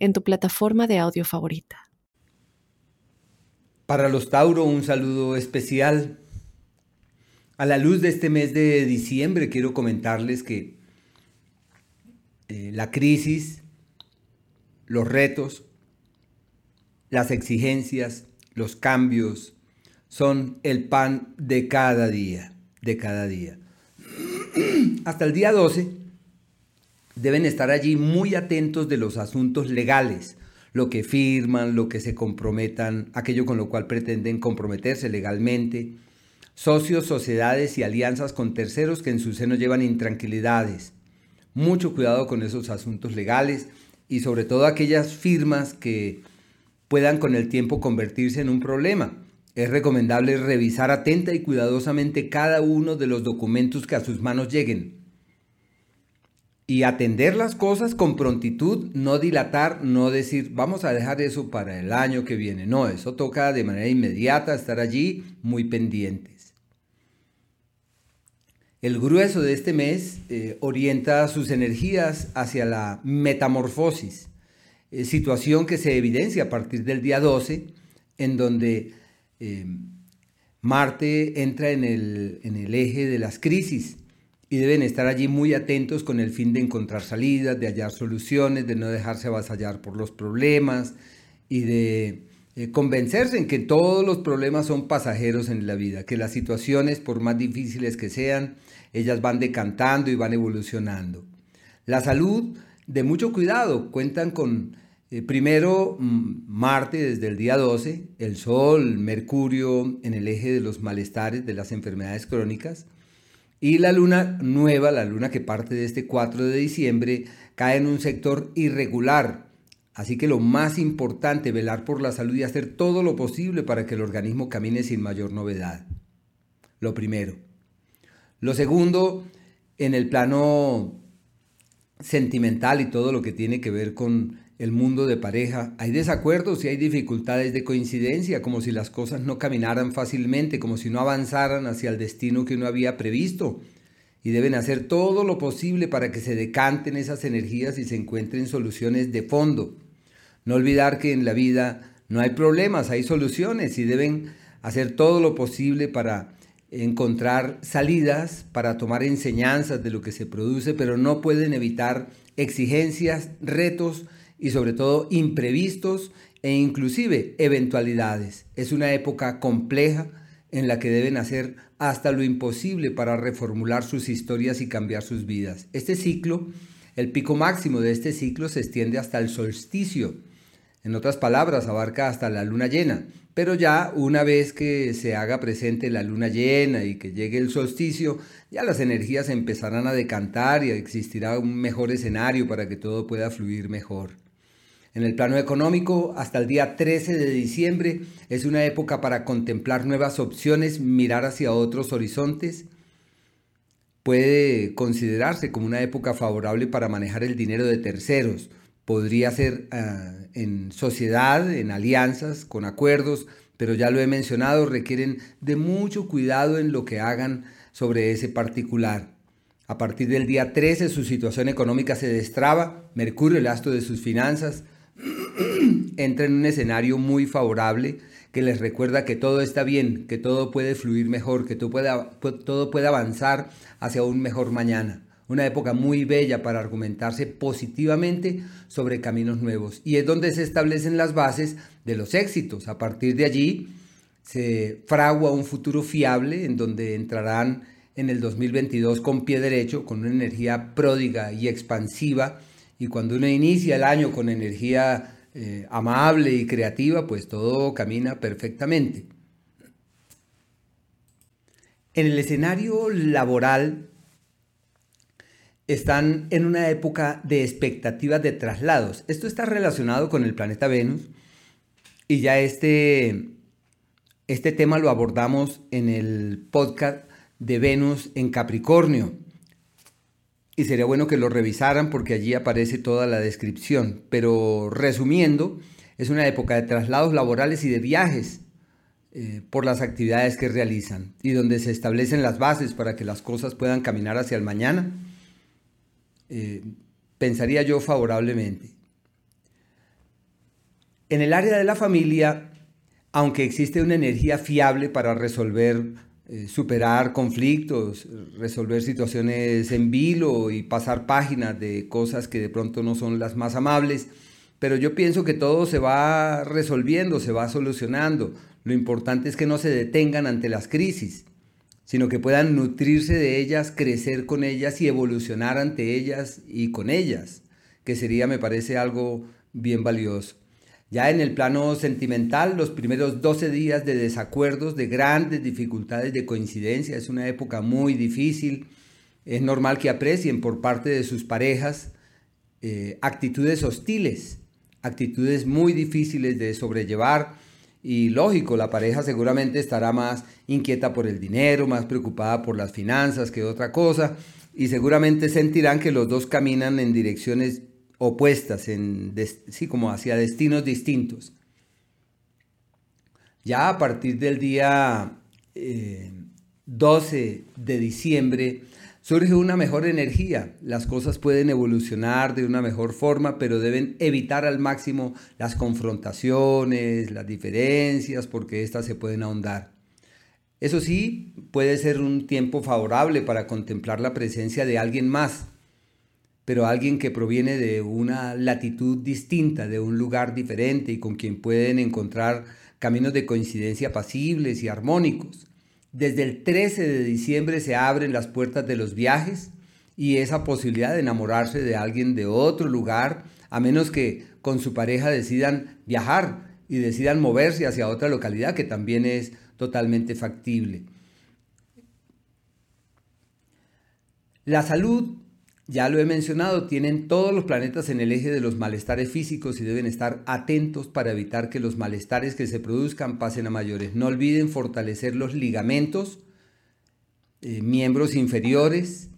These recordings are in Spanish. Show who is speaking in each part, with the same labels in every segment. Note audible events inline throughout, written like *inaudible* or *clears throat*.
Speaker 1: en tu plataforma de audio favorita.
Speaker 2: Para los Tauro, un saludo especial. A la luz de este mes de diciembre, quiero comentarles que eh, la crisis, los retos, las exigencias, los cambios, son el pan de cada día, de cada día. *clears throat* Hasta el día 12 deben estar allí muy atentos de los asuntos legales, lo que firman, lo que se comprometan, aquello con lo cual pretenden comprometerse legalmente, socios, sociedades y alianzas con terceros que en su seno llevan intranquilidades. Mucho cuidado con esos asuntos legales y sobre todo aquellas firmas que puedan con el tiempo convertirse en un problema. Es recomendable revisar atenta y cuidadosamente cada uno de los documentos que a sus manos lleguen y atender las cosas con prontitud, no dilatar, no decir, vamos a dejar eso para el año que viene. No, eso toca de manera inmediata estar allí muy pendientes. El grueso de este mes eh, orienta sus energías hacia la metamorfosis, eh, situación que se evidencia a partir del día 12, en donde eh, Marte entra en el, en el eje de las crisis y deben estar allí muy atentos con el fin de encontrar salidas, de hallar soluciones, de no dejarse avasallar por los problemas y de eh, convencerse en que todos los problemas son pasajeros en la vida, que las situaciones, por más difíciles que sean, ellas van decantando y van evolucionando. La salud, de mucho cuidado, cuentan con eh, primero mm, Marte desde el día 12, el Sol, Mercurio en el eje de los malestares, de las enfermedades crónicas, y la luna nueva, la luna que parte de este 4 de diciembre, cae en un sector irregular. Así que lo más importante, velar por la salud y hacer todo lo posible para que el organismo camine sin mayor novedad. Lo primero. Lo segundo, en el plano sentimental y todo lo que tiene que ver con el mundo de pareja. Hay desacuerdos y hay dificultades de coincidencia, como si las cosas no caminaran fácilmente, como si no avanzaran hacia el destino que uno había previsto. Y deben hacer todo lo posible para que se decanten esas energías y se encuentren soluciones de fondo. No olvidar que en la vida no hay problemas, hay soluciones y deben hacer todo lo posible para encontrar salidas, para tomar enseñanzas de lo que se produce, pero no pueden evitar exigencias, retos, y sobre todo imprevistos e inclusive eventualidades. Es una época compleja en la que deben hacer hasta lo imposible para reformular sus historias y cambiar sus vidas. Este ciclo, el pico máximo de este ciclo se extiende hasta el solsticio. En otras palabras, abarca hasta la luna llena. Pero ya una vez que se haga presente la luna llena y que llegue el solsticio, ya las energías empezarán a decantar y existirá un mejor escenario para que todo pueda fluir mejor. En el plano económico, hasta el día 13 de diciembre es una época para contemplar nuevas opciones, mirar hacia otros horizontes. Puede considerarse como una época favorable para manejar el dinero de terceros. Podría ser ah, en sociedad, en alianzas, con acuerdos, pero ya lo he mencionado, requieren de mucho cuidado en lo que hagan sobre ese particular. A partir del día 13 su situación económica se destraba, Mercurio, el astro de sus finanzas, *clears throat* entra en un escenario muy favorable que les recuerda que todo está bien, que todo puede fluir mejor, que todo puede, avanzar hacia un mejor mañana. Una época muy bella para argumentarse positivamente sobre caminos nuevos. Y es donde se establecen las bases de los éxitos. A partir de allí se fragua un futuro fiable en donde entrarán en el 2022 con pie derecho, con una energía pródiga y expansiva y cuando uno inicia el año con energía eh, amable y creativa, pues todo camina perfectamente. En el escenario laboral están en una época de expectativas de traslados. Esto está relacionado con el planeta Venus, Y ya este, este tema lo abordamos en el podcast de Venus en Capricornio. Y sería bueno que lo revisaran porque allí aparece toda la descripción. Pero resumiendo, es una época de traslados laborales y de viajes eh, por las actividades que realizan y donde se establecen las bases para que las cosas puedan caminar hacia el mañana. Eh, pensaría yo favorablemente. En el área de la familia, aunque existe una energía fiable para resolver, eh, superar conflictos, resolver situaciones en vilo y pasar páginas de cosas que de pronto no son las más amables, pero yo pienso que todo se va resolviendo, se va solucionando. Lo importante es que no se detengan ante las crisis, sino que puedan nutrirse de ellas, crecer con ellas y evolucionar ante ellas y con ellas, que sería, me parece, algo bien valioso. Ya en el plano sentimental, los primeros 12 días de desacuerdos, de grandes dificultades de coincidencia, es una época muy difícil. Es normal que aprecien por parte de sus parejas eh, actitudes hostiles, actitudes muy difíciles de sobrellevar. Y lógico, la pareja seguramente estará más inquieta por el dinero, más preocupada por las finanzas que otra cosa. Y seguramente sentirán que los dos caminan en direcciones opuestas, en, sí, como hacia destinos distintos. Ya a partir del día 12 eh, de diciembre surge una mejor energía. Las cosas pueden evolucionar de una mejor forma, pero deben evitar al máximo las confrontaciones, las diferencias, porque éstas se pueden ahondar. Eso sí, puede ser un tiempo favorable para contemplar la presencia de alguien más, pero alguien que proviene de una latitud distinta, de un lugar diferente y con quien pueden encontrar caminos de coincidencia pasibles y armónicos. Desde el 13 de diciembre se abren las puertas de los viajes y esa posibilidad de enamorarse de alguien de otro lugar, a menos que con su pareja decidan viajar y decidan moverse hacia otra localidad, que también es totalmente factible. La salud ya lo he mencionado, tienen todos los planetas en el eje de los malestares físicos y deben estar atentos para evitar que los malestares que se produzcan pasen a mayores. No olviden fortalecer los ligamentos, eh, miembros inferiores,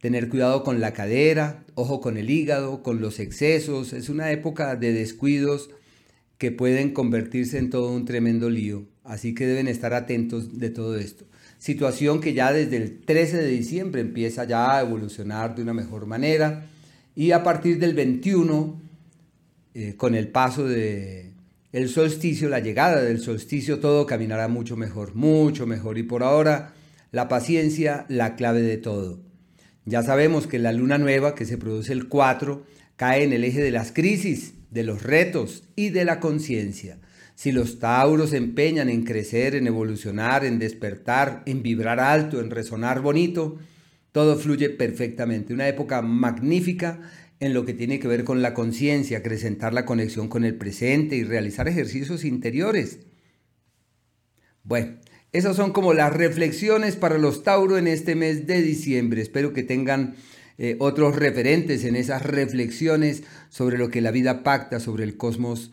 Speaker 2: tener cuidado con la cadera, ojo con el hígado, con los excesos. Es una época de descuidos que pueden convertirse en todo un tremendo lío. Así que deben estar atentos de todo esto situación que ya desde el 13 de diciembre empieza ya a evolucionar de una mejor manera y a partir del 21, eh, con el paso de el solsticio, la llegada del solsticio, todo caminará mucho mejor, mucho mejor y por ahora la paciencia, la clave de todo. Ya sabemos que la luna nueva que se produce el 4 cae en el eje de las crisis, de los retos y de la conciencia. Si los tauros se empeñan en crecer, en evolucionar, en despertar, en vibrar alto, en resonar bonito, todo fluye perfectamente. Una época magnífica en lo que tiene que ver con la conciencia, acrecentar la conexión con el presente y realizar ejercicios interiores. Bueno, esas son como las reflexiones para los Tauros en este mes de diciembre. Espero que tengan eh, otros referentes en esas reflexiones sobre lo que la vida pacta, sobre el cosmos